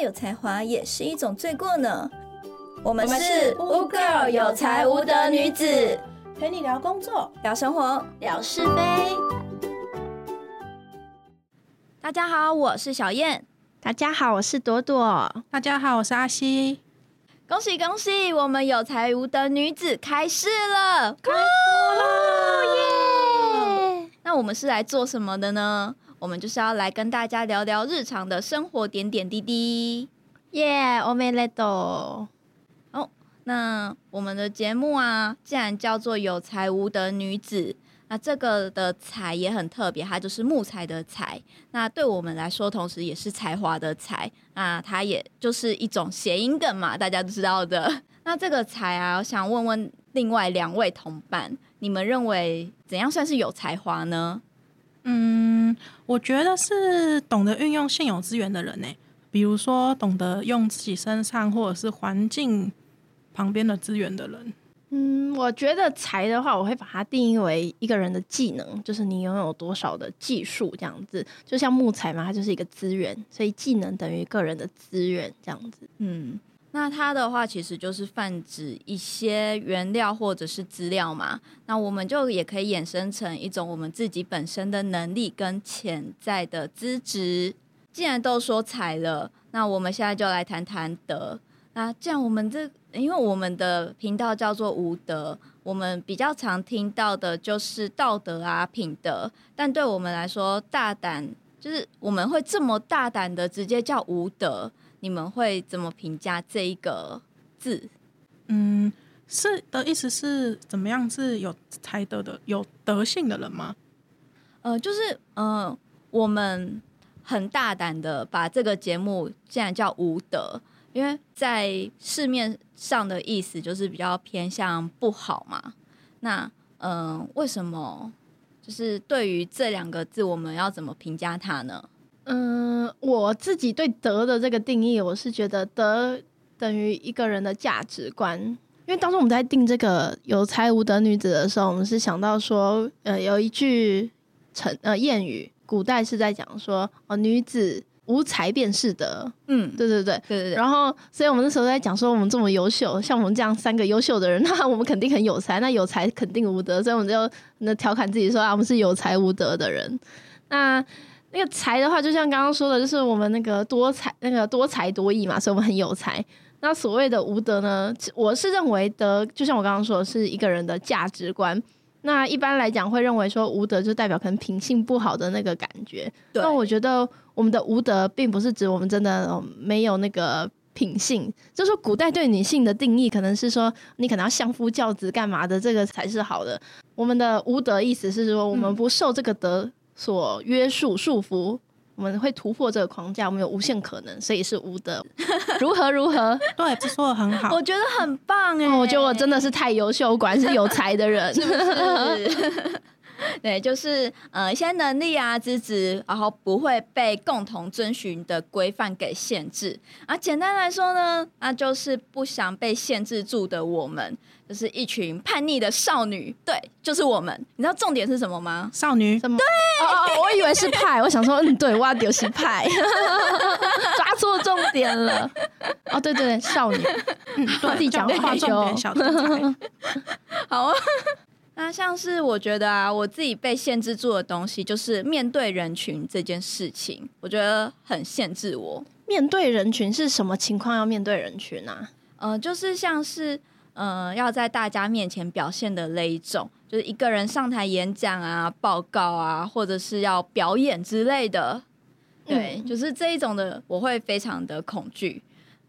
再有才华也是一种罪过呢。我们是是无 girl 有才无德女子，陪你聊工作，聊生活。聊是非。大家好，我是小燕。大家好，我是朵朵。大家好，我是阿西。恭喜恭喜，我们有才无德女子开市了！耶！那我们是来做什么的呢？我们就是要来跟大家聊聊日常的生活点点滴滴。耶！欧美雷多。那我们的节目啊，既然叫做有才无德女子，那这个的才也很特别，它就是木材的材。那对我们来说，同时也是才华的才。那它也就是一种谐音梗嘛，大家都知道的。那这个才啊，我想问问另外两位同伴，你们认为怎样算是有才华呢？嗯，我觉得是懂得运用现有资源的人呢，比如说懂得用自己身上或者是环境旁边的资源的人。嗯，我觉得才的话，我会把它定义为一个人的技能，就是你拥有多少的技术这样子。就像木材嘛，它就是一个资源，所以技能等于个人的资源这样子。嗯，那它的话其实就是泛指一些原料或者是资料嘛。那我们就也可以衍生成一种我们自己本身的能力跟潜在的资质。既然都说财了，那我们现在就来谈谈德。那这样我们这，因为我们的频道叫做无德，我们比较常听到的就是道德啊、品德，但对我们来说，大胆就是我们会这么大胆的直接叫无德。你们会怎么评价这一个字？嗯，是的意思是怎么样是有才德的、有德性的人吗？呃，就是呃，我们很大胆的把这个节目竟然叫无德，因为在市面上的意思就是比较偏向不好嘛。那嗯、呃，为什么？就是对于这两个字，我们要怎么评价它呢？嗯，我自己对德的这个定义，我是觉得德等于一个人的价值观。因为当初我们在定这个有才无德女子的时候，我们是想到说，呃，有一句成呃谚语，古代是在讲说，哦，女子无才便是德。嗯，对对对。对对对。然后，所以我们那时候在讲说，我们这么优秀，像我们这样三个优秀的人，那我们肯定很有才，那有才肯定无德，所以我们就那调侃自己说啊，我们是有才无德的人。那那个才的话，就像刚刚说的，就是我们那个多才，那个多才多艺嘛，所以我们很有才。那所谓的无德呢，我是认为德，就像我刚刚说的，是一个人的价值观。那一般来讲，会认为说无德就代表可能品性不好的那个感觉。那我觉得我们的无德，并不是指我们真的呃没有那个品性，就是说古代对女性的定义，可能是说你可能要相夫教子干嘛的，这个才是好的。我们的无德意思是说，我们不受这个德所约束束缚。我们会突破这个框架，我们有无限可能，所以是无的。如何如何？对，这说的很好。我觉得很棒哎、哦我觉得我真的是太优秀，果然是有才的人。是是？对，就是呃一些能力啊、资质，然后不会被共同遵循的规范给限制。啊，简单来说呢，那就是不想被限制住的我们，就是一群叛逆的少女。对，就是我们。你知道重点是什么吗？少女，什么？对哦哦，我以为是派，我想说，嗯，对，挖丢是派，抓错重点了。哦，对对对，少女，嗯，对，自己讲话重点，小天才。好啊。那像是我觉得啊，我自己被限制住的东西，就是面对人群这件事情，我觉得很限制我。面对人群是什么情况？要面对人群啊？呃，就是像是呃，要在大家面前表现的那一种，就是一个人上台演讲啊、报告啊，或者是要表演之类的。对，嗯就是这一种的，我会非常的恐惧。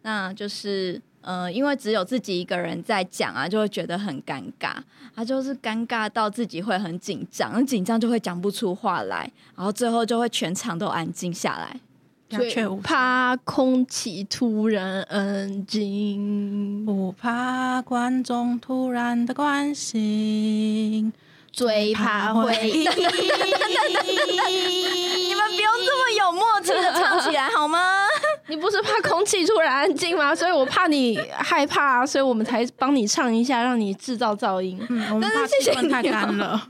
那就是呃，因为只有自己一个人在讲啊，就会觉得很尴尬。他就是尴尬到自己会很紧张，紧张就会讲不出话来，然后最后就会全场都安静下来。鸦雀无，怕空气突然安静，不怕观众突然的关心，最怕回忆。你们不用这么有默契的唱起来好吗？你不是怕空气突然安静吗？所以我怕你害怕，所以我们才帮你唱一下，让你制造噪音。嗯，我们怕气氛太干了。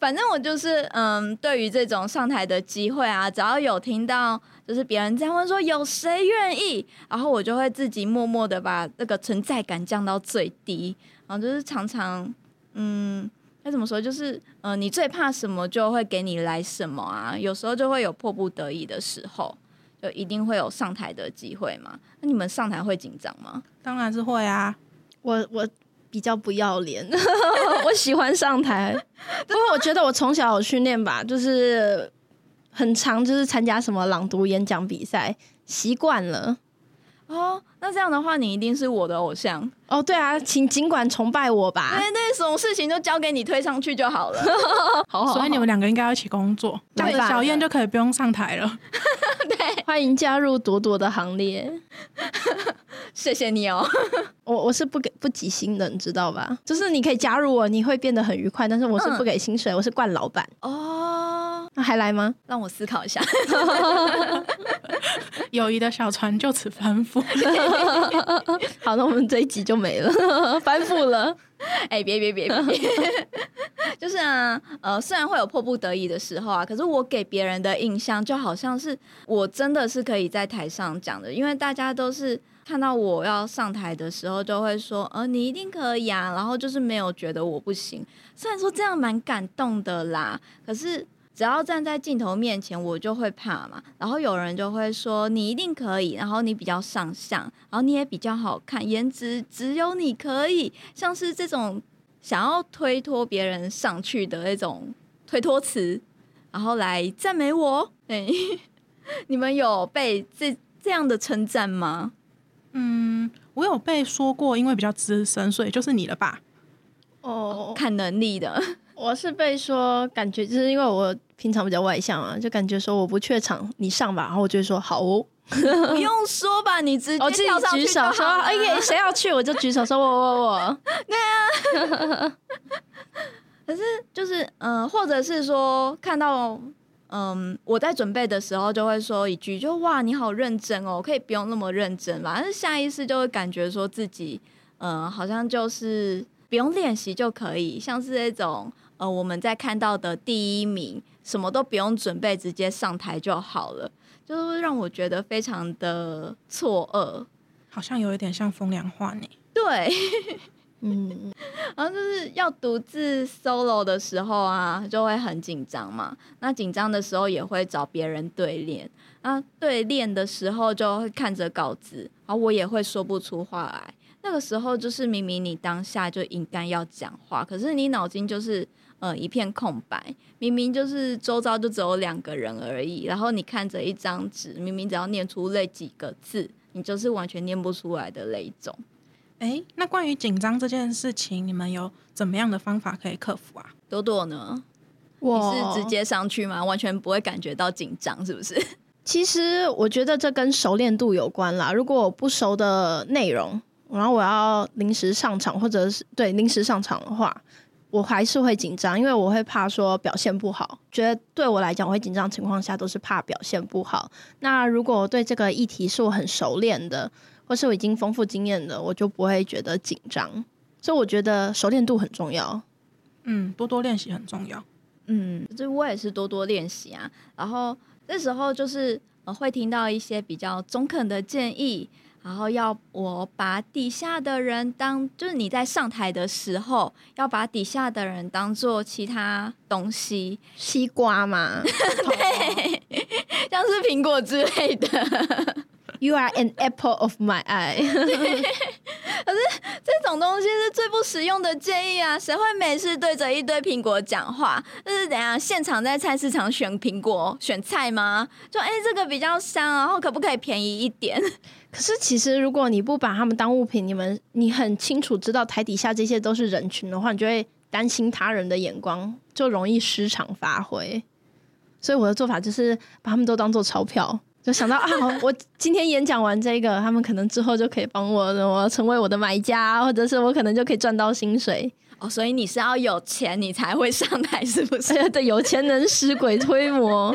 反正我就是嗯，对于这种上台的机会啊，只要有听到就是别人在问说有谁愿意，然后我就会自己默默的把那个存在感降到最低，然后就是常常嗯。该怎么说？就是呃，你最怕什么，就会给你来什么啊。有时候就会有迫不得已的时候，就一定会有上台的机会嘛。那你们上台会紧张吗？当然是会啊。我我比较不要脸，我喜欢上台。不过我觉得我从小有训练吧，就是很长，就是参加什么朗读演讲比赛，习惯了。哦，那这样的话，你一定是我的偶像哦。对啊，请尽管崇拜我吧。对那，什么事情就交给你推上去就好了。好，好，所以你们两个应该要一起工作，这样小燕就可以不用上台了。对，欢迎加入朵朵的行列。谢谢你哦。我我是不给不给薪的，你知道吧？就是你可以加入我，你会变得很愉快，但是我是不给薪水，我是惯老板。哦，那还来吗？让我思考一下。友谊的小船就此翻覆。好，那我们这一集就没了，翻覆了。哎，别别别别，就是啊，呃，虽然会有迫不得已的时候啊，可是我给别人的印象就好像是我真的是可以在台上讲的，因为大家都是看到我要上台的时候，就会说，呃，你一定可以啊，然后就是没有觉得我不行。虽然说这样蛮感动的啦，可是。只要站在镜头面前，我就会怕嘛。然后有人就会说你一定可以，然后你比较上相，然后你也比较好看，颜值只有你可以。像是这种想要推脱别人上去的那种推脱词，然后来赞美我。哎，你们有被这这样的称赞吗？嗯，我有被说过，因为比较资深，所以就是你了吧？哦，看能力的。我是被说，感觉就是因为我平常比较外向啊，就感觉说我不怯场，你上吧，然后我就说好。哦，不用说吧，你直接跳上去举手说，哎，谁要去我就举手说，我我我，对啊，可是就是嗯，或者是说看到嗯我在准备的时候就会说一句，就哇你好认真哦，可以不用那么认真吧，但是下意识就会感觉说自己嗯好像就是不用练习就可以，像是那种。呃，我们在看到的第一名，什么都不用准备，直接上台就好了，就是让我觉得非常的错愕，好像有一点像风凉话呢。对，嗯，然后就是要独自 solo 的时候啊，就会很紧张嘛。那紧张的时候也会找别人对练，那对练的时候就会看着稿子，然后我也会说不出话来。那个时候就是明明你当下就应该要讲话，可是你脑筋就是。呃，一片空白，明明就是周遭就只有两个人而已，然后你看着一张纸，明明只要念出那几个字，你就是完全念不出来的那一种。哎，那关于紧张这件事情，你们有怎么样的方法可以克服啊？朵朵呢？你是直接上去吗？完全不会感觉到紧张，是不是？其实我觉得这跟熟练度有关啦。如果我不熟的内容，然后我要临时上场，或者是对临时上场的话。我还是会紧张，因为我会怕说表现不好。觉得对我来讲，我会紧张情况下都是怕表现不好。那如果我对这个议题是我很熟练的，或是我已经丰富经验的，我就不会觉得紧张。所以我觉得熟练度很重要。嗯，多多练习很重要。嗯，这我也是多多练习啊。然后那时候就是呃会听到一些比较中肯的建议。然后要我把底下的人当，就是你在上台的时候，要把底下的人当做其他东西，西瓜嘛，对，像是苹果之类的。You are an apple of my eye。可是这种东西是最不实用的建议啊！谁会每次对着一堆苹果讲话？就是怎样现场在菜市场选苹果、选菜吗？就哎，这个比较香，然后可不可以便宜一点？可是其实如果你不把他们当物品，你们你很清楚知道台底下这些都是人群的话，你就会担心他人的眼光，就容易失常发挥。所以我的做法就是把他们都当做钞票。就想到啊，我今天演讲完这个，他们可能之后就可以帮我，我成为我的买家，或者是我可能就可以赚到薪水哦。所以你是要有钱，你才会上台，是不是？对，有钱能使鬼推磨。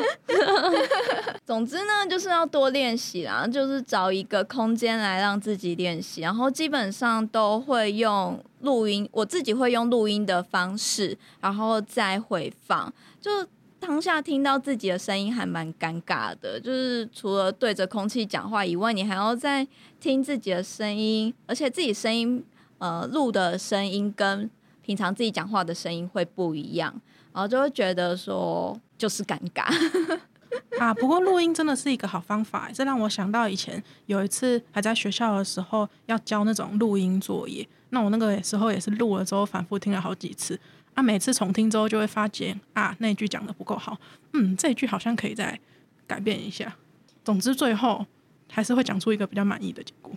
总之呢，就是要多练习啦，就是找一个空间来让自己练习，然后基本上都会用录音，我自己会用录音的方式，然后再回放，就。当下听到自己的声音还蛮尴尬的，就是除了对着空气讲话以外，你还要再听自己的声音，而且自己声音呃录的声音跟平常自己讲话的声音会不一样，然后就会觉得说就是尴尬 啊。不过录音真的是一个好方法，这让我想到以前有一次还在学校的时候要交那种录音作业，那我那个时候也是录了之后反复听了好几次。啊，每次重听之后就会发觉啊，那句讲的不够好，嗯，这一句好像可以再改变一下。总之，最后还是会讲出一个比较满意的结果。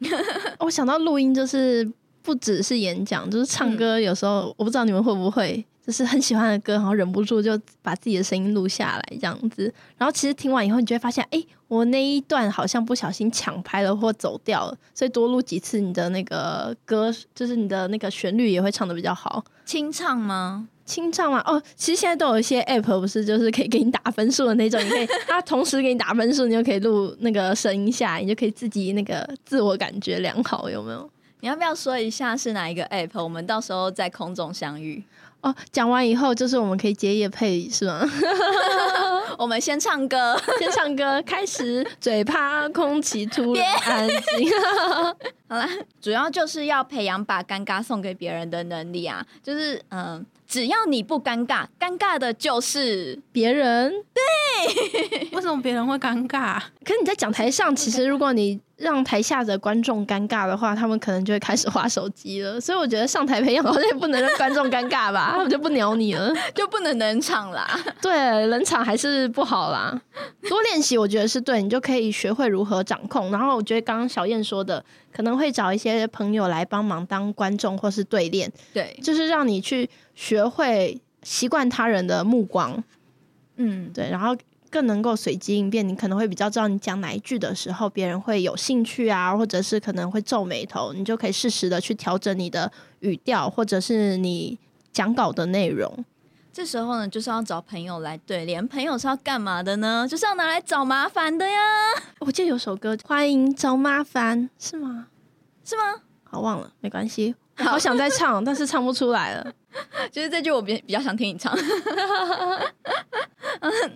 我想到录音就是不只是演讲，就是唱歌。有时候我不知道你们会不会。就是很喜欢的歌，然后忍不住就把自己的声音录下来，这样子。然后其实听完以后，你就会发现，哎，我那一段好像不小心抢拍了或走掉了，所以多录几次，你的那个歌，就是你的那个旋律也会唱的比较好。清唱吗？清唱吗？哦，其实现在都有一些 app，不是就是可以给你打分数的那种，你可以 它同时给你打分数，你就可以录那个声音下，你就可以自己那个自我感觉良好，有没有？你要不要说一下是哪一个 app？我们到时候在空中相遇。哦，讲完以后就是我们可以接夜配，是吗？我们先唱歌，先唱歌，开始。嘴巴空气突然安静。好啦，主要就是要培养把尴尬送给别人的能力啊，就是嗯。只要你不尴尬，尴尬的就是别人。对，为什么别人会尴尬？可是你在讲台上，其实如果你让台下的观众尴尬的话，他们可能就会开始划手机了。所以我觉得上台培养好像也不能让观众尴尬吧，他们就不鸟你了，就不能冷场啦。对，冷场还是不好啦。多练习，我觉得是对，你就可以学会如何掌控。然后我觉得刚刚小燕说的，可能会找一些朋友来帮忙当观众或是对练，对，就是让你去。学会习惯他人的目光，嗯，对，然后更能够随机应变。你可能会比较知道你讲哪一句的时候，别人会有兴趣啊，或者是可能会皱眉头，你就可以适时的去调整你的语调，或者是你讲稿的内容。这时候呢，就是要找朋友来对联。朋友是要干嘛的呢？就是要拿来找麻烦的呀。我记得有首歌，欢迎找麻烦，是吗？是吗？好，忘了，没关系。好想再唱，但是唱不出来了。就是这句我比比较想听你唱。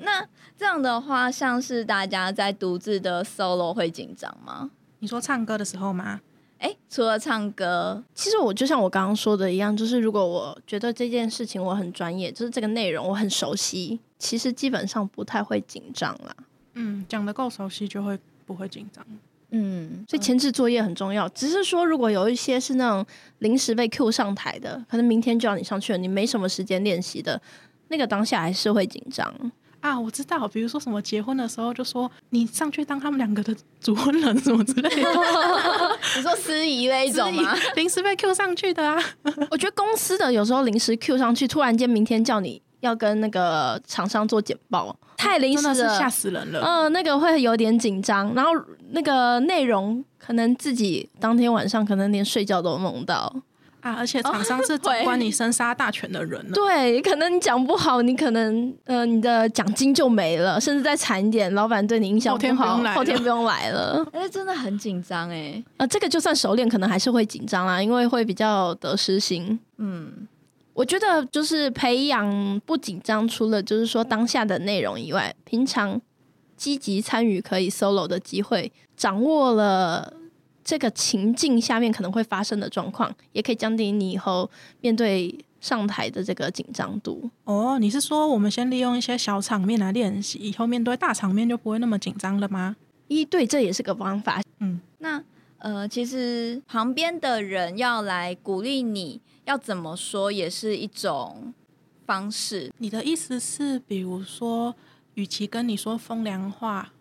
那这样的话，像是大家在独自的 solo 会紧张吗？你说唱歌的时候吗？哎，除了唱歌，其实我就像我刚刚说的一样，就是如果我觉得这件事情我很专业，就是这个内容我很熟悉，其实基本上不太会紧张啦。嗯，讲的够熟悉就会不会紧张。嗯，所以前置作业很重要。只是说，如果有一些是那种临时被 Q 上台的，可能明天就要你上去了，你没什么时间练习的，那个当下还是会紧张啊。我知道，比如说什么结婚的时候，就说你上去当他们两个的主婚人什么之类的。你说司仪那一种吗？临时被 Q 上去的啊。我觉得公司的有时候临时 Q 上去，突然间明天叫你。要跟那个厂商做简报，太临时了，吓死人了。嗯，那个会有点紧张，然后那个内容可能自己当天晚上可能连睡觉都梦到啊。而且厂商是 掌管你生杀大权的人，对，可能你讲不好，你可能呃你的奖金就没了，甚至再惨一点，老板对你印象不好，后天不用来了。哎，真的很紧张哎。呃，这个就算熟练，可能还是会紧张啦，因为会比较得失心。嗯。我觉得就是培养不紧张，除了就是说当下的内容以外，平常积极参与可以 solo 的机会，掌握了这个情境下面可能会发生的状况，也可以降低你以后面对上台的这个紧张度。哦，你是说我们先利用一些小场面来练习，以后面对大场面就不会那么紧张了吗？一对，这也是个方法。嗯，那呃，其实旁边的人要来鼓励你。要怎么说也是一种方式。你的意思是，比如说，与其跟你说风凉话，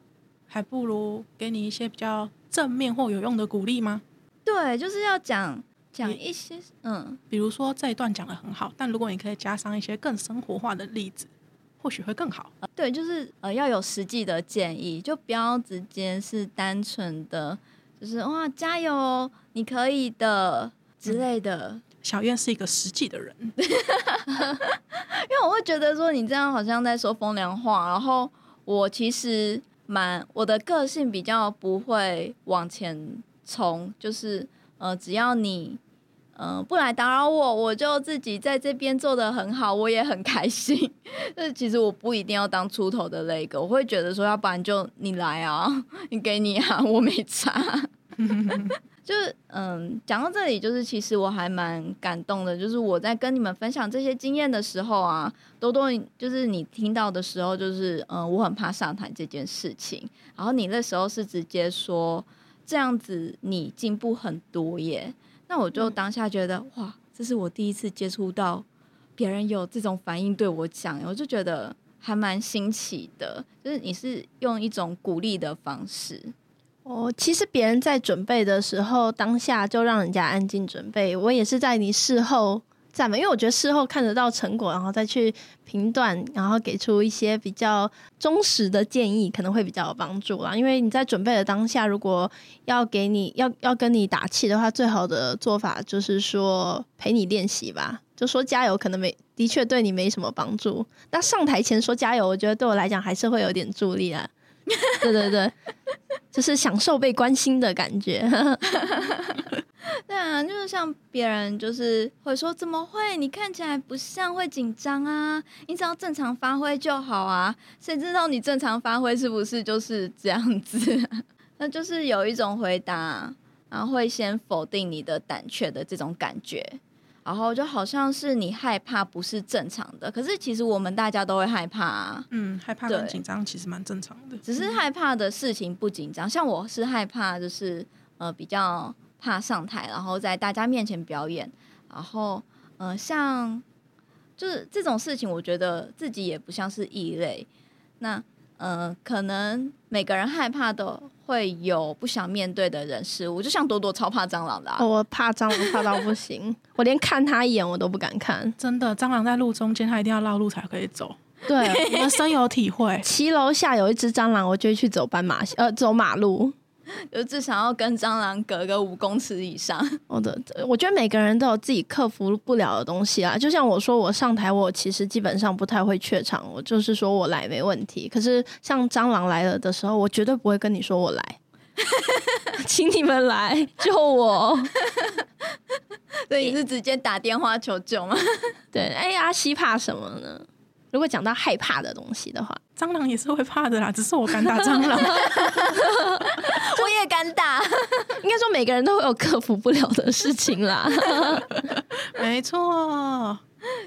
还不如给你一些比较正面或有用的鼓励吗？对，就是要讲讲一些，嗯，比如说这一段讲的很好，但如果你可以加上一些更生活化的例子，或许会更好。对，就是呃要有实际的建议，就不要直接是单纯的，就是哇加油，你可以的之类的。小燕是一个实际的人，因为我会觉得说你这样好像在说风凉话，然后我其实蛮我的个性比较不会往前冲，就是呃只要你嗯、不来打扰我，我就自己在这边做的很好，我也很开心。但 其实我不一定要当出头的那个，我会觉得说，要不然就你来啊，你给你啊，我没差。就是嗯，讲到这里，就是其实我还蛮感动的，就是我在跟你们分享这些经验的时候啊，多多就是你听到的时候，就是嗯，我很怕上台这件事情，然后你那时候是直接说这样子你进步很多耶，那我就当下觉得、哇，这是我第一次接触到别人有这种反应对我讲，我就觉得还蛮新奇的，就是你是用一种鼓励的方式。哦，其实别人在准备的时候，当下就让人家安静准备。我也是在你事后赞美，因为我觉得事后看得到成果，然后再去评断，然后给出一些比较忠实的建议，可能会比较有帮助啦。因为你在准备的当下，如果要给你要要跟你打气的话，最好的做法就是说陪你练习吧。就说加油，可能没的确对你没什么帮助。那上台前说加油，我觉得对我来讲还是会有点助力啊。对对对，就是享受被关心的感觉。对啊，就是像别人就是会说怎么会？你看起来不像会紧张啊，你只要正常发挥就好啊。谁知道你正常发挥是不是就是这样子？那就是有一种回答，然后会先否定你的胆怯的这种感觉，然后就好像是你害怕不是正常的。可是其实我们大家都会害怕啊，嗯，害怕跟对紧张其实蛮正常的。只是害怕的事情不紧张，像我是害怕，就是呃比较怕上台，然后在大家面前表演，然后呃像就是这种事情，我觉得自己也不像是异类。那呃可能每个人害怕的会有不想面对的人事物，就像多多超怕蟑螂的、啊，哦我怕蟑螂怕到不行，我连看他一眼我都不敢看。真的，蟑螂在路中间，它一定要绕路才可以走。对，我们深有体会。骑楼下有一只蟑螂，我就会去走斑马线，呃，走马路。就至少要跟蟑螂隔个五公尺以上。我的，我觉得每个人都有自己克服不了的东西啊。就像我说，我上台，我其实基本上不太会怯场，我就是说我来没问题。可是像蟑螂来了的时候，我绝对不会跟你说我来，请你们来救我。对，你是直接打电话求救吗？对，哎呀，西怕什么呢？如果讲到害怕的东西的话，蟑螂也是会怕的啦，只是我敢打蟑螂。我也敢打。应该说每个人都会有克服不了的事情啦。没错，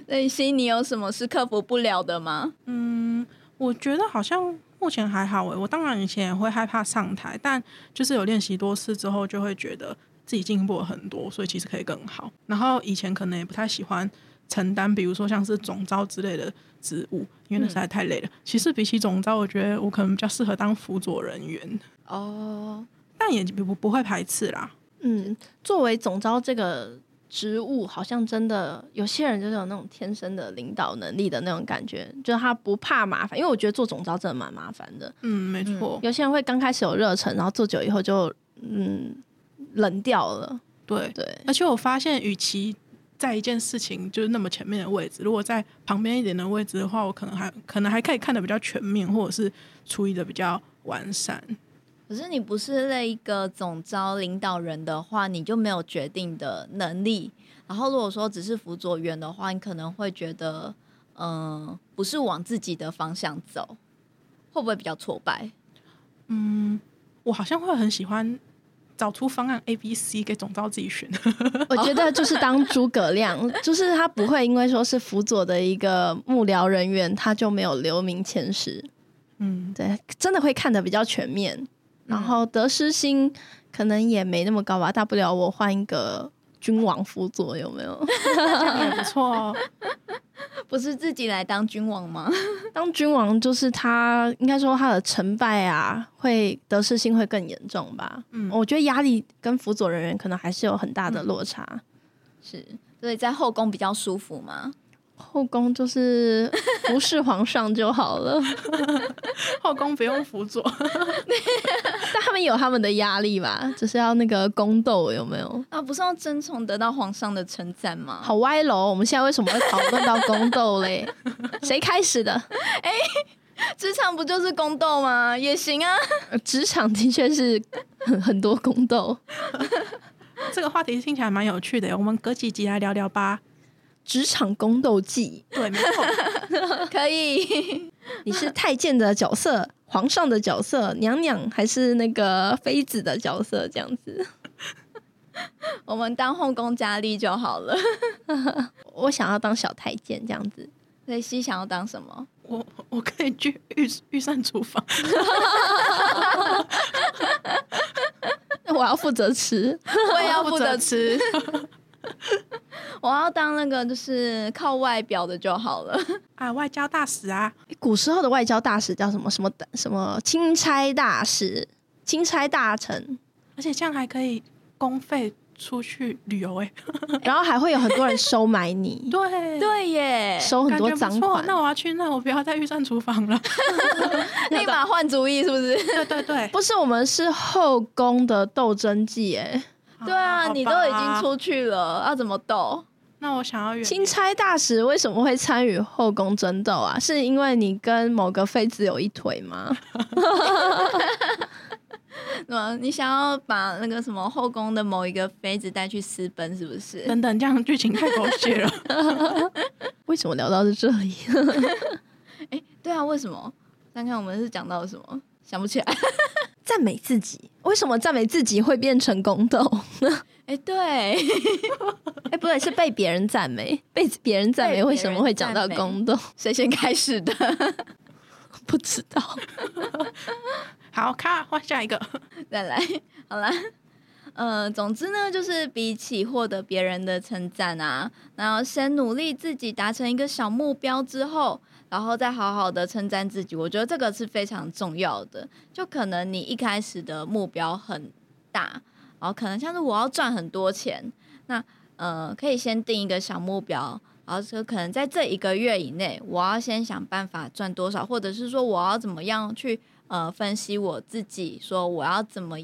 那心你有什么是克服不了的吗？嗯，我觉得好像目前还好诶。我当然以前也会害怕上台，但就是有练习多次之后，就会觉得自己进步了很多，所以其实可以更好。然后以前可能也不太喜欢承担，比如说像是总招之类的职务，因为那实在太累了。其实比起总招，我觉得我可能比较适合当辅佐人员，哦，但也不不会排斥啦。嗯，作为总招这个职务，好像真的有些人就是有那种天生的领导能力的那种感觉，就是他不怕麻烦，因为我觉得做总招真的蛮麻烦的。嗯，没错，有些人会刚开始有热忱，然后做久以后就嗯冷掉了。对。对，而且我发现，与其在一件事情就是那么前面的位置，如果在旁边一点的位置的话，我可能还可能还可以看的比较全面，或者是处理的比较完善。可是你不是那一个总招领导人的话，你就没有决定的能力。然后如果说只是辅佐员的话，你可能会觉得，嗯、不是往自己的方向走，会不会比较挫败？嗯我好像会很喜欢找出方案 A、B、C 给总招自己选。我觉得就是当诸葛亮，就是他不会因为说是辅佐的一个幕僚人员，他就没有留名前十。嗯，对，真的会看得比较全面，然后得失心可能也没那么高吧，大不了我换一个君王辅佐，有没有？这样也不错哦。不是自己来当君王吗？当君王就是他，应该说他的成败啊，会得失心会更严重吧。嗯我觉得压力跟辅佐人员可能还是有很大的落差。是，所以在后宫比较舒服吗？后宫就是服侍皇上就好了，后宫不用辅佐，但他们有他们的压力吧，就是要那个宫斗有没有？啊，不是要争宠得到皇上的称赞吗？好歪楼！我们现在为什么会讨论到宫斗嘞？谁开始的？职场不就是宫斗吗？也行啊。呃职场的确是很很多宫斗。这个话题听起来蛮有趣的，我们隔几集来聊聊吧。职场宫斗记，对，没错，可以。你是太监的角色、皇上的角色、娘娘还是那个妃子的角色？这样子，我们当后宫佳丽就好了。我想要当小太监这样子。所以想要当什么？我我可以去御御膳厨房。那我要负责吃，我也要负责吃。我要当那个就是靠外表的就好了 啊，外交大使啊。古时候的外交大使叫什么什么什么钦差大使、钦差大臣，而且这样还可以公费出去旅游哎，然后还会有很多人收买你。对对耶，收很多赃款。那我要去，那我不要再预算厨房了，立马换主意是不是？对对对，不是我们是后宫的斗争记哎。对啊，你都已经出去了，要怎么斗？那我想要钦差大使为什么会参与后宫争斗啊？是因为你跟某个妃子有一腿吗？那你想要把那个什么后宫的某一个妃子带去私奔，是不是？等等，这样剧情太狗血了。为什么聊到是这里？哎，对啊，为什么？看看我们是讲到了什么？想不起来。赞美自己，为什么赞美自己会变成宫斗？哎，对，哎，不对，是被别人赞美，被别人赞美，为什么会讲到宫斗？谁先开始的？不知道。好，卡换下一个，再来，好了。呃，总之呢，就是比起获得别人的称赞啊，然后先努力自己达成一个小目标之后。然后再好好的称赞自己，我觉得这个是非常重要的。就可能你一开始的目标很大，然后可能像是我要赚很多钱，那呃可以先定一个小目标，然后说可能在这一个月以内，我要先想办法赚多少，或者是说我要怎么样去呃分析我自己，说我要怎么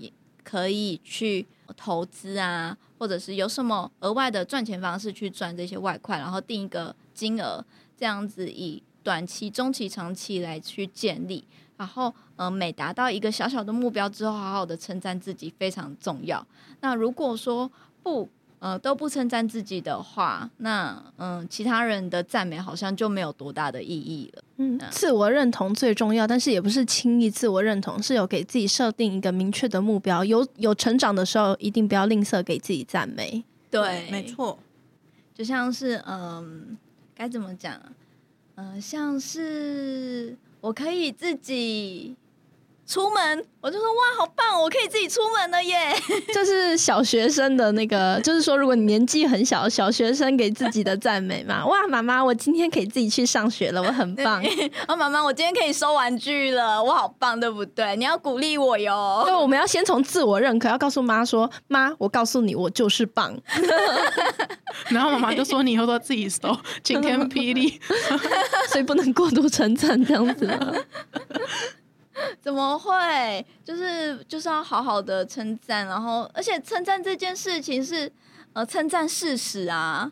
可以去投资啊，或者是有什么额外的赚钱方式去赚这些外快，然后定一个金额，这样子以。短期、中期、长期来去建立，然后，呃，每达到一个小小的目标之后，好好的称赞自己非常重要。那如果说不，呃，都不称赞自己的话，那，嗯，其他人的赞美好像就没有多大的意义了。嗯，自我认同最重要，但是也不是轻易自我认同，是有给自己设定一个明确的目标，有有成长的时候，一定不要吝啬给自己赞美。对，没错，就像是，嗯，该怎么讲？嗯，像是我可以自己出门，我就说哇，好棒，我可以自己出门了耶！这是小学生的那个，就是说，如果你年纪很小，小学生给自己的赞美嘛。哇，妈妈，我今天可以自己去上学了，我很棒。哦，妈妈，我今天可以收玩具了，我好棒，对不对？你要鼓励我哟。对，我们要先从自我认可，要告诉妈说，妈，我告诉你，我就是棒。然后妈妈就说：“你以后都自己收，晴天霹雳，所以不能过度称赞这样子。怎么会？就是就是要好好的称赞，然后而且称赞这件事情是呃称赞事实啊。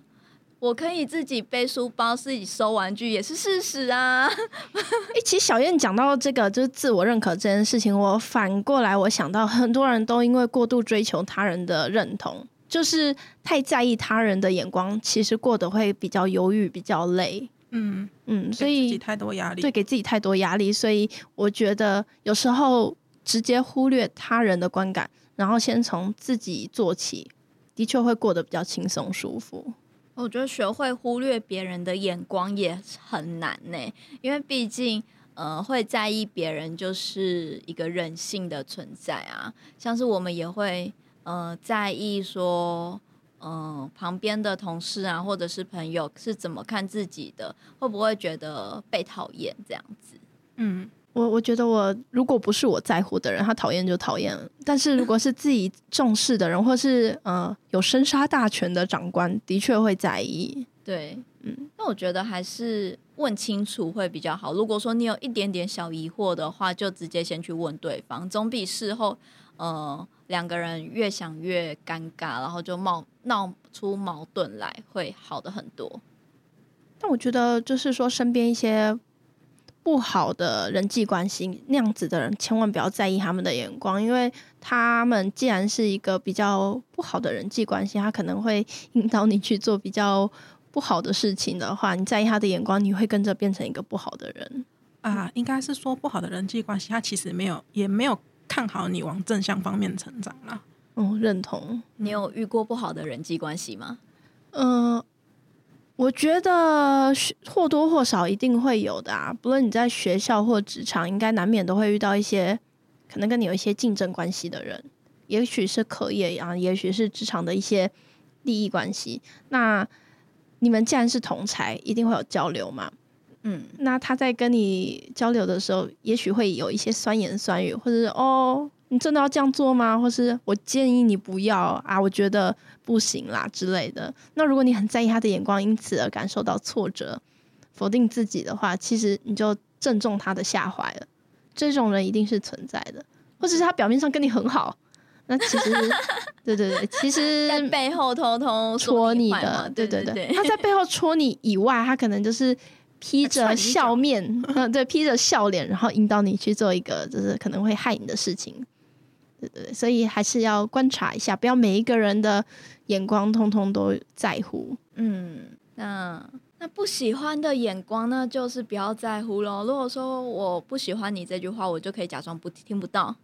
我可以自己背书包，自己收玩具也是事实啊。哎，其实小燕讲到这个就是自我认可这件事情，我反过来我想到很多人都因为过度追求他人的认同。”就是太在意他人的眼光，其实过得会比较忧郁、比较累。嗯嗯，所以太多压力，对，给自己太多压力。所以我觉得有时候直接忽略他人的观感，然后先从自己做起，的确会过得比较轻松舒服。我觉得学会忽略别人的眼光也很难呢，因为毕竟呃会在意别人就是一个人性的存在啊，像是我们也会。呃，在意说，嗯，旁边的同事啊，或者是朋友是怎么看自己的，会不会觉得被讨厌这样子？嗯，我我觉得我如果不是我在乎的人，他讨厌就讨厌了。但是如果是自己重视的人，或是呃有生杀大权的长官，的确会在意。对，嗯，那我觉得还是问清楚会比较好。如果说你有一点点小疑惑的话，就直接先去问对方，总比事后，呃。两个人越想越尴尬，然后就冒闹出矛盾来，会好的很多。但我觉得，就是说，身边一些不好的人际关系，那样子的人千万不要在意他们的眼光，因为他们既然是一个比较不好的人际关系，他可能会引导你去做比较不好的事情的话，你在意他的眼光，你会跟着变成一个不好的人。啊，应该是说不好的人际关系，他其实没有也没有看好你往正向方面成长啦。嗯，认同。你有遇过不好的人际关系吗？嗯、我觉得或多或少一定会有的啊，不论你在学校或职场，应该难免都会遇到一些可能跟你有一些竞争关系的人，也许是课业啊，也许是职场的一些利益关系。那你们既然是同才，一定会有交流嘛。嗯，那他在跟你交流的时候，也许会有一些酸言酸语，或者是哦，你真的要这样做吗？或是我建议你不要啊，我觉得不行啦之类的。那如果你很在意他的眼光，因此而感受到挫折、否定自己的话，其实你就正中他的下怀了。这种人一定是存在的，或者是他表面上跟你很好，那其实对对对，其实在背后偷偷戳你的，对对对，他在背后戳你以外，他可能就是披着笑面，嗯，对，披着笑脸，然后引导你去做一个就是可能会害你的事情。对对对，所以还是要观察一下，不要每一个人的眼光通通都在乎。嗯，那那不喜欢的眼光呢，就是不要在乎咯。如果说我不喜欢你这句话，我就可以假装不听不到，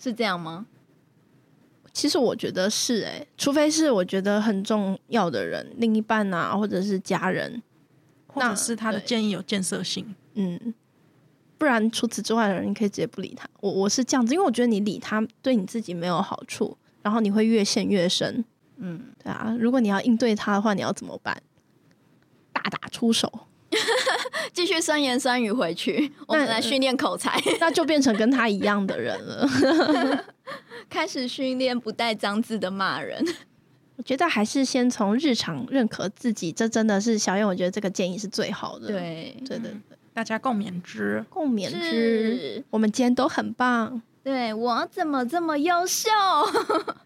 是这样吗？其实我觉得是诶、除非是我觉得很重要的人，另一半啊，或者是家人，那或者是他的建议有建设性。嗯，不然除此之外的人，你可以直接不理他。我我是这样子，因为我觉得你理他对你自己没有好处，然后你会越陷越深。嗯，对啊，如果你要应对他的话，你要怎么办？大打出手，继续酸言酸语回去，我们来训练口才，那就变成跟他一样的人了。开始训练不带脏字的骂人。我觉得还是先从日常认可自己，这真的是小燕，我觉得这个建议是最好的。对，对对对，大家共勉之。共勉之。我们今天都很棒，对我怎么这么优秀？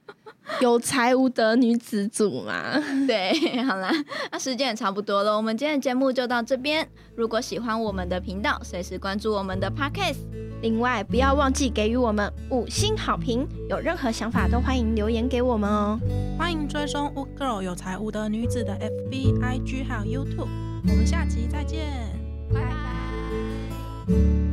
有才无德女子组嘛。对，好啦，那时间也差不多了，我们今天的节目就到这边。如果喜欢我们的频道，随时关注我们的 Podcast。另外，不要忘记给予我们五星好评，有任何想法都欢迎留言给我们哦。欢迎追踪 Wood Girl 有才无德女子的 FB、IG 还有 YouTube。我们下期再见。拜拜。